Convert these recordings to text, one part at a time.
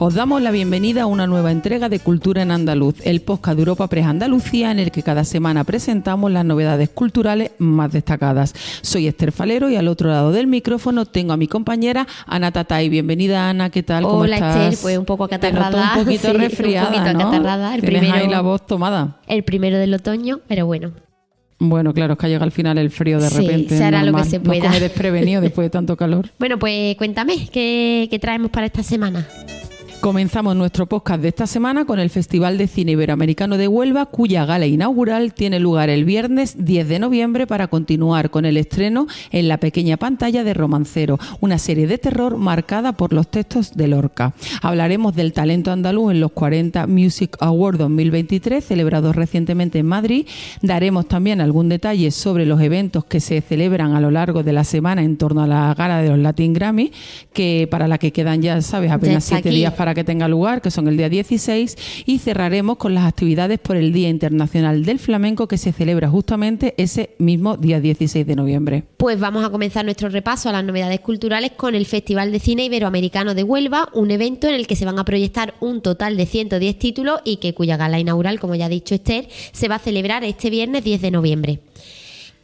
Os damos la bienvenida a una nueva entrega de Cultura en Andaluz, el podcast de Europa Press Andalucía en el que cada semana presentamos las novedades culturales más destacadas. Soy Esther Falero y al otro lado del micrófono tengo a mi compañera Ana Tatay. Bienvenida Ana, ¿qué tal? ¿Cómo Hola Esther, pues un poco acatarrada. un poquito resfriada, un poquito acatarrada. El primero, ahí la voz tomada. El primero del otoño, pero bueno, bueno, claro, es que llega al final el frío de repente. Se hará lo que se pueda. Nos desprevenido después de tanto calor. Bueno, pues cuéntame, ¿qué traemos para esta semana? Comenzamos nuestro podcast de esta semana con el Festival de Cine Iberoamericano de Huelva, cuya gala inaugural tiene lugar el viernes 10 de noviembre para continuar con el estreno en la pequeña pantalla de Romancero, una serie de terror marcada por los textos de Lorca. Hablaremos del talento andaluz en los 40 Music Awards 2023, celebrados recientemente en Madrid. Daremos también algún detalle sobre los eventos que se celebran a lo largo de la semana en torno a la gala de los Latin Grammy, que para la que quedan ya, sabes, apenas siete días para que tenga lugar, que son el día 16, y cerraremos con las actividades por el Día Internacional del Flamenco que se celebra justamente ese mismo día 16 de noviembre. Pues vamos a comenzar nuestro repaso a las novedades culturales con el Festival de Cine Iberoamericano de Huelva, un evento en el que se van a proyectar un total de 110 títulos y que cuya gala inaugural, como ya ha dicho Esther, se va a celebrar este viernes 10 de noviembre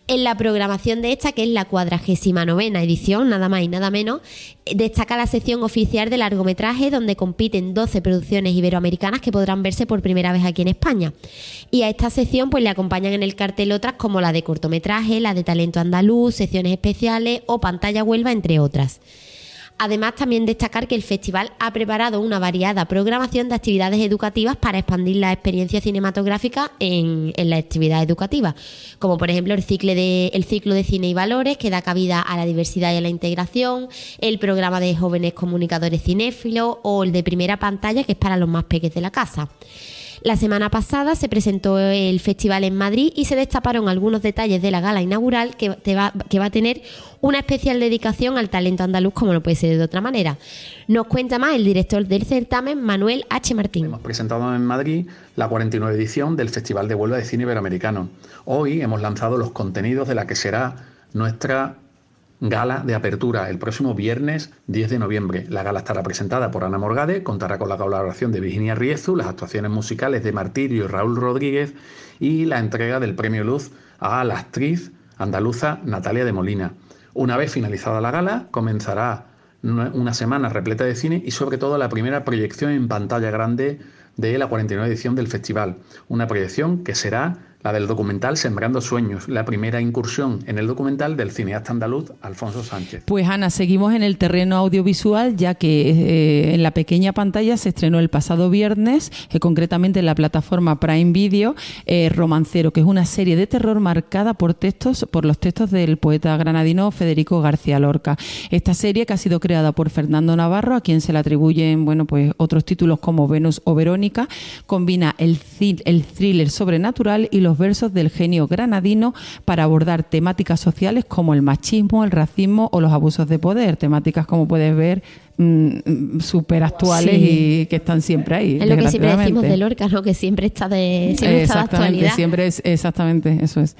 en la programación de esta, que es la cuadragésima novena edición, nada más y nada menos, destaca la sección oficial de largometraje donde compiten 12 producciones iberoamericanas que podrán verse por primera vez aquí en España. Y a esta sección pues le acompañan en el cartel otras como la de cortometraje, la de talento andaluz, secciones especiales o pantalla Huelva, entre otras. Además, también destacar que el festival ha preparado una variada programación de actividades educativas para expandir la experiencia cinematográfica en, la actividad educativa, como por ejemplo el ciclo, de, el ciclo de cine y valores que da cabida a la diversidad y a la integración, el programa de jóvenes comunicadores cinéfilos o el de primera pantalla que es para los más pequeños de la casa. La semana pasada se presentó el festival en Madrid y se destaparon algunos detalles de la gala inaugural que, va, va a tener una especial dedicación al talento andaluz como no puede ser de otra manera. Nos cuenta más el director del certamen, Manuel H. Martín. Hemos presentado en Madrid la 49 edición del Festival de Huelva de Cine Iberoamericano. Hoy hemos lanzado los contenidos de la que será nuestra gala de apertura el próximo viernes 10 de noviembre. La gala estará presentada por Ana Morgade, contará con la colaboración de Virginia Riezu, las actuaciones musicales de Martirio y Raúl Rodríguez y la entrega del premio Luz a la actriz andaluza Natalia de Molina. Una vez finalizada la gala, comenzará una semana repleta de cine y sobre todo la primera proyección en pantalla grande de la 49 edición del festival. Una proyección que será la del documental Sembrando Sueños, la primera incursión en el documental del cineasta andaluz Alfonso Sánchez. Pues Ana, seguimos en el terreno audiovisual ya que eh, en la pequeña pantalla se estrenó el pasado viernes, eh, concretamente en la plataforma Prime Video, eh, Romancero, que es una serie de terror marcada por textos, por los textos del poeta granadino Federico García Lorca. Esta serie que ha sido creada por Fernando Navarro, a quien se le atribuyen bueno, pues otros títulos como Venus o Verónica, combina el, el thriller sobrenatural y los versos del genio granadino para abordar temáticas sociales como el machismo, el racismo o los abusos de poder, temáticas como puedes ver Mm, súper actuales y que están siempre ahí. Es lo que siempre decimos de Lorca, ¿no? que siempre está de, siempre está actualidad. Siempre es, exactamente, eso es.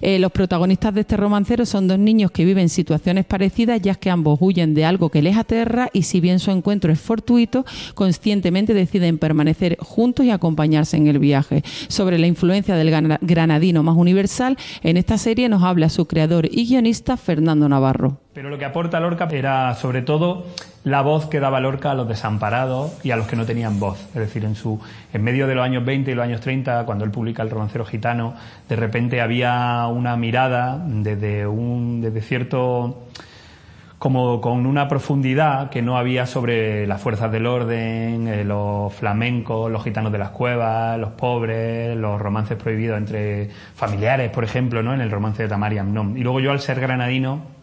Eh, los protagonistas de este romancero son dos niños que viven situaciones parecidas, ya que ambos huyen de algo que les aterra y si bien su encuentro es fortuito, conscientemente deciden permanecer juntos y acompañarse en el viaje. Sobre la influencia del granadino más universal, en esta serie nos habla su creador y guionista Fernando Navarro. Pero lo que aporta Lorca era sobre todo la voz que daba Lorca a los desamparados y a los que no tenían voz. Es decir, en, su, en medio de los años 20 y los años 30, cuando él publica El romancero gitano, de repente había una mirada desde, un, desde cierto como con una profundidad que no había sobre las fuerzas del orden, eh, los flamencos, los gitanos de las cuevas, los pobres, los romances prohibidos entre familiares, por ejemplo, ¿no? en el romance de Tamar y Y luego yo, al ser granadino,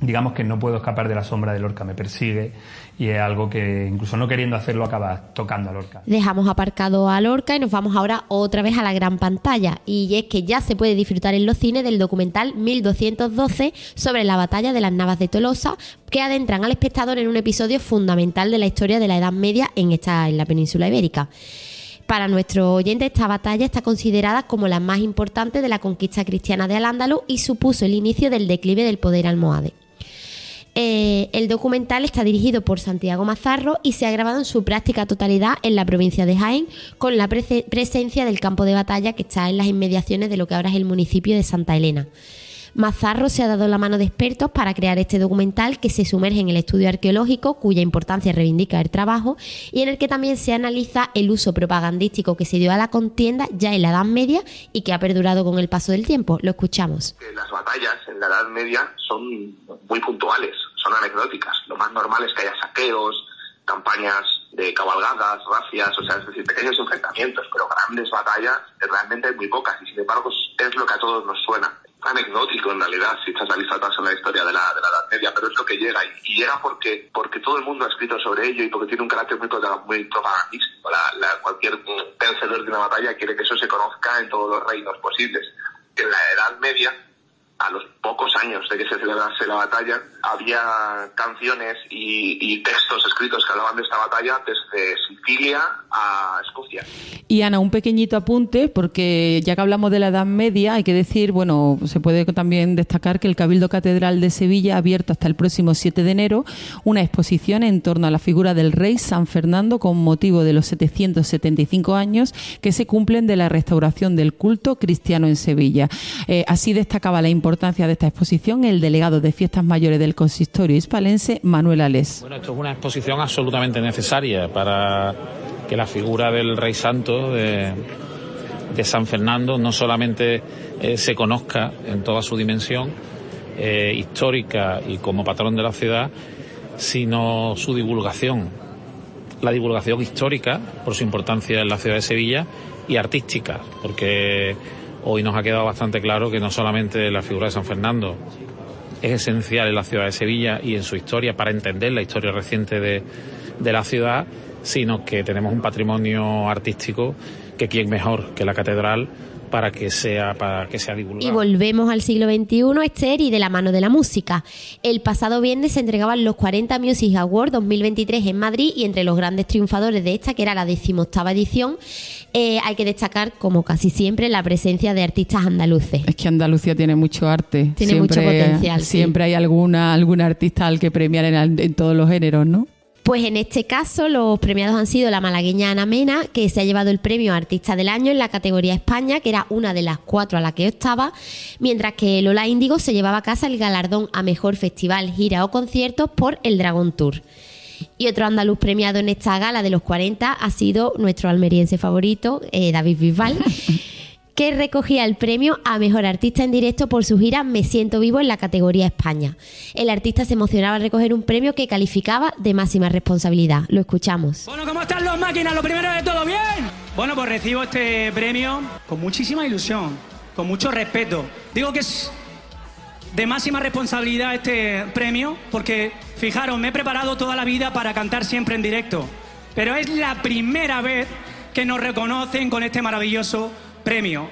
digamos que no puedo escapar de la sombra de Lorca, me persigue y es algo que incluso no queriendo hacerlo acaba tocando a Lorca. Dejamos aparcado a Lorca y nos vamos ahora otra vez a la gran pantalla y es que ya se puede disfrutar en los cines del documental 1212 sobre la batalla de las Navas de Tolosa que adentran al espectador en un episodio fundamental de la historia de la Edad Media en esta en la península ibérica. Para nuestro oyente, esta batalla está considerada como la más importante de la conquista cristiana de Al-Ándalus y supuso el inicio del declive del poder almohade. Eh, el documental está dirigido por Santiago Mazarro y se ha grabado en su práctica totalidad en la provincia de Jaén, con la presencia del campo de batalla que está en las inmediaciones de lo que ahora es el municipio de Santa Elena. Mazarro se ha dado la mano de expertos para crear este documental que se sumerge en el estudio arqueológico, cuya importancia reivindica el trabajo, y en el que también se analiza el uso propagandístico que se dio a la contienda ya en la Edad Media y que ha perdurado con el paso del tiempo. Lo escuchamos. Las batallas en la Edad Media son muy puntuales, son anecdóticas. Lo más normal es que haya saqueos, campañas de cabalgadas, racias, o sea, es decir, pequeños enfrentamientos, pero grandes batallas realmente hay muy pocas y sin embargo es lo que a todos nos suena anecdótico en realidad si estás atrás en la historia de la, de la Edad Media, pero es lo que llega y, llega porque porque todo el mundo ha escrito sobre ello y porque tiene un carácter muy, muy propagandístico. La, cualquier vencedor de una batalla quiere que eso se conozca en todos los reinos posibles. En la Edad Media a los pocos años de que se celebrase la batalla, había canciones y, textos escritos que hablaban de esta batalla desde Sicilia a Escocia. Y Ana, un pequeñito apunte, porque ya que hablamos de la Edad Media, hay que decir, bueno, se puede también destacar que el Cabildo Catedral de Sevilla ha abierto hasta el próximo 7 de enero una exposición en torno a la figura del rey San Fernando con motivo de los 775 años que se cumplen de la restauración del culto cristiano en Sevilla. Eh, así destacaba la importancia importancia de esta exposición el delegado de Fiestas Mayores del Consistorio Hispalense, Manuel Alés. Bueno, esto es una exposición absolutamente necesaria para que la figura del Rey Santo de, San Fernando no solamente eh, se conozca en toda su dimensión eh, histórica y como patrón de la ciudad, sino su divulgación. La divulgación histórica, por su importancia en la ciudad de Sevilla, y artística, porque hoy nos ha quedado bastante claro que no solamente la figura de San Fernando es esencial en la ciudad de Sevilla y en su historia para entender la historia reciente de, de la ciudad, sino que tenemos un patrimonio artístico que quién mejor que la catedral para que sea para que sea divulgado. Y volvemos al siglo XXI, Esther, y de la mano de la música. El pasado viernes se entregaban los 40 Music Awards 2023 en Madrid y entre los grandes triunfadores de esta, que era la decimoctava edición, eh, hay que destacar, como casi siempre, la presencia de artistas andaluces. Es que Andalucía tiene mucho arte. Tiene mucho potencial. Siempre hay alguna, alguna artista al que premiar en todos los géneros, ¿no? Pues en este caso los premiados han sido la malagueña Ana Mena, que se ha llevado el premio Artista del Año en la categoría España, que era una de las cuatro a la que estaba, mientras que Lola Índigo se llevaba a casa el galardón a Mejor Festival, Gira o Conciertos por el Dragon Tour. Y otro andaluz premiado en esta gala de los 40 ha sido nuestro almeriense favorito, eh, David Bisbal. que recogía el premio a Mejor Artista en Directo por su gira Me Siento Vivo en la categoría España. El artista se emocionaba al recoger un premio que calificaba de máxima responsabilidad. Lo escuchamos. Bueno, ¿cómo están los máquinas? Lo primero de todo, ¿bien? Bueno, pues recibo este premio con muchísima ilusión, con mucho respeto. Digo que es de máxima responsabilidad este premio porque, fijaros, me he preparado toda la vida para cantar siempre en directo. Pero es la primera vez que nos reconocen con este maravilloso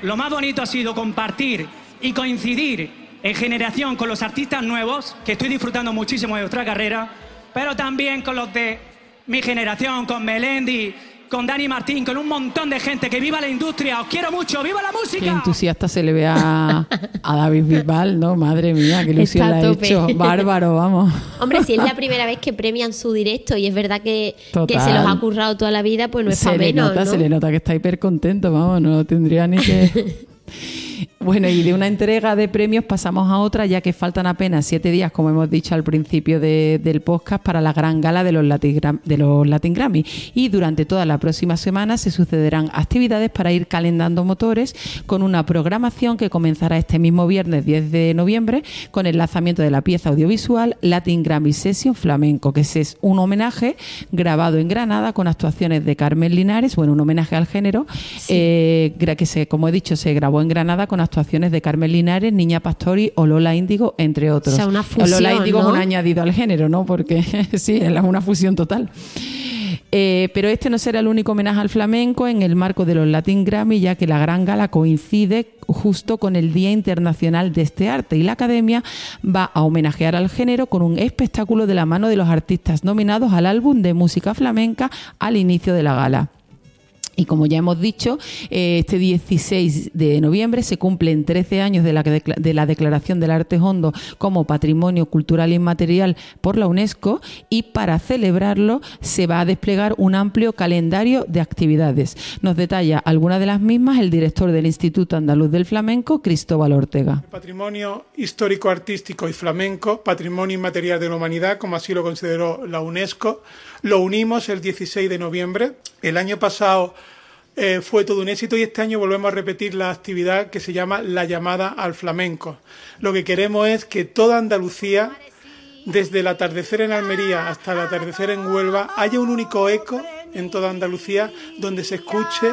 Lo más bonito ha sido compartir y coincidir en generación con los artistas nuevos, que estoy disfrutando muchísimo de vuestra carrera, pero también con los de mi generación, con Melendi, con Dani Martín, con un montón de gente. Que viva la industria, os quiero mucho, viva la música. Qué entusiasta se le ve a, David Bisbal, ¿no? Madre mía, qué ilusión le ha hecho. Bárbaro, vamos. Hombre, si es la primera vez que premian su directo y es verdad que, que se los ha currado toda la vida, pues no es para menos. Nota, Se le nota que está hiper contento, vamos, no tendría ni que. Bueno, y de una entrega de premios pasamos a otra, ya que faltan apenas siete días, como hemos dicho al principio del podcast, para la gran gala de los, Latin, de los Latin Grammy. Y durante toda la próxima semana se sucederán actividades para ir calendando motores con una programación que comenzará este mismo viernes 10 de noviembre con el lanzamiento de la pieza audiovisual Latin Grammy Session Flamenco, que es un homenaje grabado en Granada con actuaciones de Carmen Linares, bueno, un homenaje al género, eh, que se, como he dicho, se grabó en Granada con actuaciones de Carmen Linares, Niña Pastori o Lola Índigo, entre otros. O sea, una fusión, Lola Índigo es un añadido al género, ¿no? Porque sí, es una fusión total. Eh, pero este no será el único homenaje al flamenco en el marco de los Latin Grammy, ya que la gran gala coincide justo con el Día Internacional de este arte y la Academia va a homenajear al género con un espectáculo de la mano de los artistas nominados al álbum de música flamenca al inicio de la gala. Y como ya hemos dicho, eh, este 16 de noviembre se cumplen 13 años de la, de la declaración del arte hondo como patrimonio cultural inmaterial por la UNESCO y para celebrarlo se va a desplegar un amplio calendario de actividades. Nos detalla algunas de las mismas el director del Instituto Andaluz del Flamenco, Cristóbal Ortega. Patrimonio histórico, artístico y flamenco, patrimonio inmaterial de la humanidad, como así lo consideró la UNESCO, lo unimos el 16 de noviembre. El año pasado eh, fue todo un éxito y este año volvemos a repetir la actividad que se llama la llamada al flamenco. Lo que queremos es que toda Andalucía, desde el atardecer en Almería hasta el atardecer en Huelva, haya un único eco en toda Andalucía donde se escuche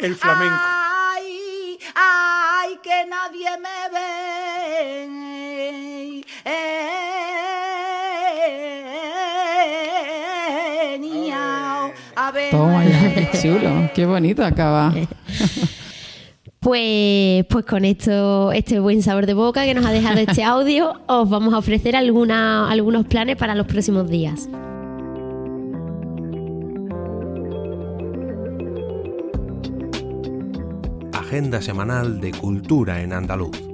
el flamenco. Ay, ay, que nadie me. Ver. Toma ya, qué chulo, qué bonito acaba. Pues, pues con esto, este buen sabor de boca que nos ha dejado este audio, os vamos a ofrecer alguna, algunos planes para los próximos días. Agenda semanal de cultura en andaluz.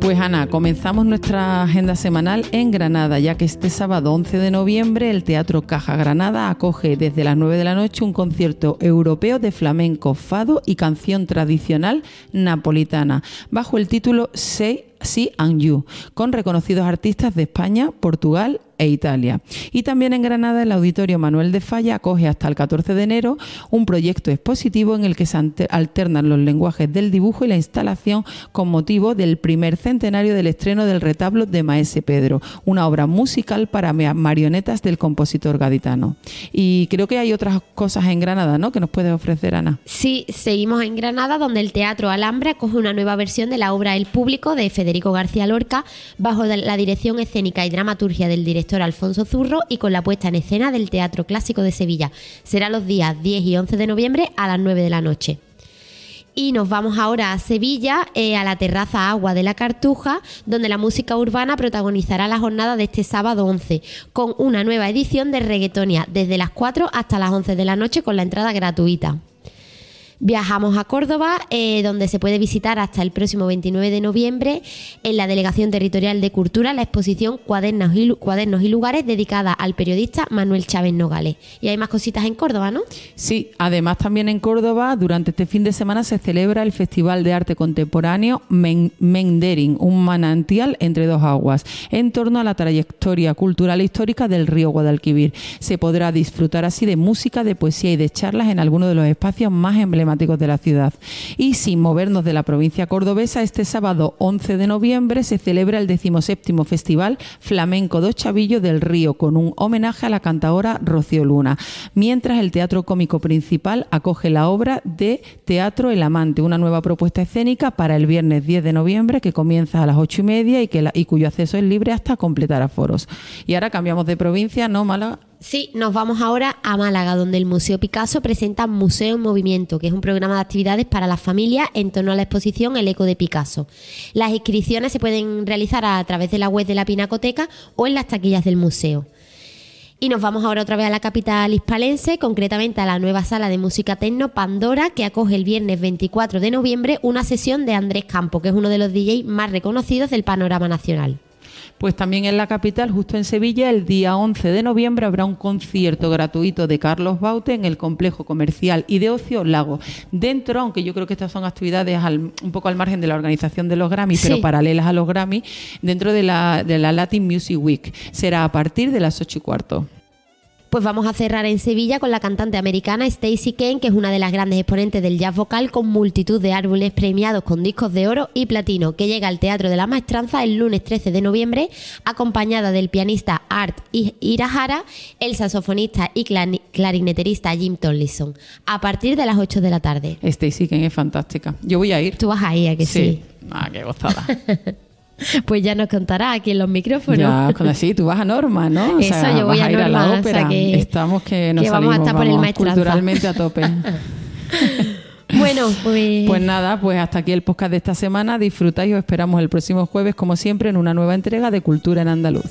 Pues Ana, comenzamos nuestra agenda semanal en Granada, ya que este sábado 11 de noviembre el Teatro Caja Granada acoge desde las 9 de la noche un concierto europeo de flamenco, fado y canción tradicional napolitana, bajo el título Say Sí and You, con reconocidos artistas de España, Portugal e Italia. Y también en Granada el Auditorio Manuel de Falla acoge hasta el 14 de enero un proyecto expositivo en el que se alternan los lenguajes del dibujo y la instalación con motivo del primer centenario del estreno del retablo de Maese Pedro, una obra musical para marionetas del compositor gaditano. Y creo que hay otras cosas en Granada, ¿no? Que nos puede ofrecer Ana. Sí, seguimos en Granada, donde el Teatro Alhambra acoge una nueva versión de la obra El Público de Federico García Lorca, bajo la dirección escénica y dramaturgia del director Alfonso Zurro y con la puesta en escena del Teatro Clásico de Sevilla. Será los días 10 y 11 de noviembre a las 9 de la noche. Y nos vamos ahora a Sevilla, eh, a la terraza Agua de la Cartuja, donde la música urbana protagonizará la jornada de este sábado 11, con una nueva edición de Reggaetonia, desde las 4 hasta las 11 de la noche con la entrada gratuita. Viajamos a Córdoba, eh, donde se puede visitar hasta el próximo 29 de noviembre en la Delegación Territorial de Cultura la exposición Cuadernos y, Lugares dedicada al periodista Manuel Chávez Nogales. Y hay más cositas en Córdoba, ¿no? Sí, además también en Córdoba durante este fin de semana se celebra el Festival de Arte Contemporáneo Mendering, un manantial entre dos aguas, en torno a la trayectoria cultural e histórica del río Guadalquivir. Se podrá disfrutar así de música, de poesía y de charlas en algunos de los espacios más emblemáticos de la ciudad. Y sin movernos de la provincia cordobesa, este sábado 11 de noviembre se celebra el 17 Festival Flamenco dos Chavillos del Río, con un homenaje a la cantadora Rocío Luna, mientras el Teatro Cómico Principal acoge la obra de Teatro El Amante, una nueva propuesta escénica para el viernes 10 de noviembre que comienza a las ocho y media y, que y cuyo acceso es libre hasta completar aforos. Y ahora cambiamos de provincia, ¿no, Mala? Sí, nos vamos ahora a Málaga, donde el Museo Picasso presenta Museo en Movimiento, que es un programa de actividades para las familias en torno a la exposición El Eco de Picasso. Las inscripciones se pueden realizar a través de la web de la Pinacoteca o en las taquillas del museo. Y nos vamos ahora otra vez a la capital hispalense, concretamente a la nueva sala de música tecno Pandora, que acoge el viernes 24 de noviembre una sesión de Andrés Campo, que es uno de los DJs más reconocidos del panorama nacional. Pues también en la capital, justo en Sevilla, el día 11 de noviembre habrá un concierto gratuito de Carlos Baute en el complejo comercial y de ocio Lago. Dentro, aunque yo creo que estas son actividades un poco al margen de la organización de los Grammy, pero paralelas a los Grammy, dentro de la, de la Latin Music Week. Será a partir de las ocho y cuarto. Pues vamos a cerrar en Sevilla con la cantante americana Stacey Kane, que es una de las grandes exponentes del jazz vocal con multitud de árboles premiados con discos de oro y platino, que llega al Teatro de la Maestranza el lunes 13 de noviembre, acompañada del pianista Art Irahara, el saxofonista y clarineterista Jim Tomlinson, a partir de las 8 de la tarde. Stacey Kane es fantástica. Yo voy a ir. Tú vas a ir, ¿a que sí? sí? Ah, qué gozada. Pues ya nos contará aquí en los micrófonos. Ya, con así, tú vas a Norma, ¿no? Eso, yo voy a, ir a la ópera. que, Estamos que nos que vamos salimos, a estar por el culturalmente a tope. Bueno, pues... pues nada, pues hasta aquí el podcast de esta semana. Disfruta y os esperamos el próximo jueves, como siempre, en una nueva entrega de Cultura en Andaluz.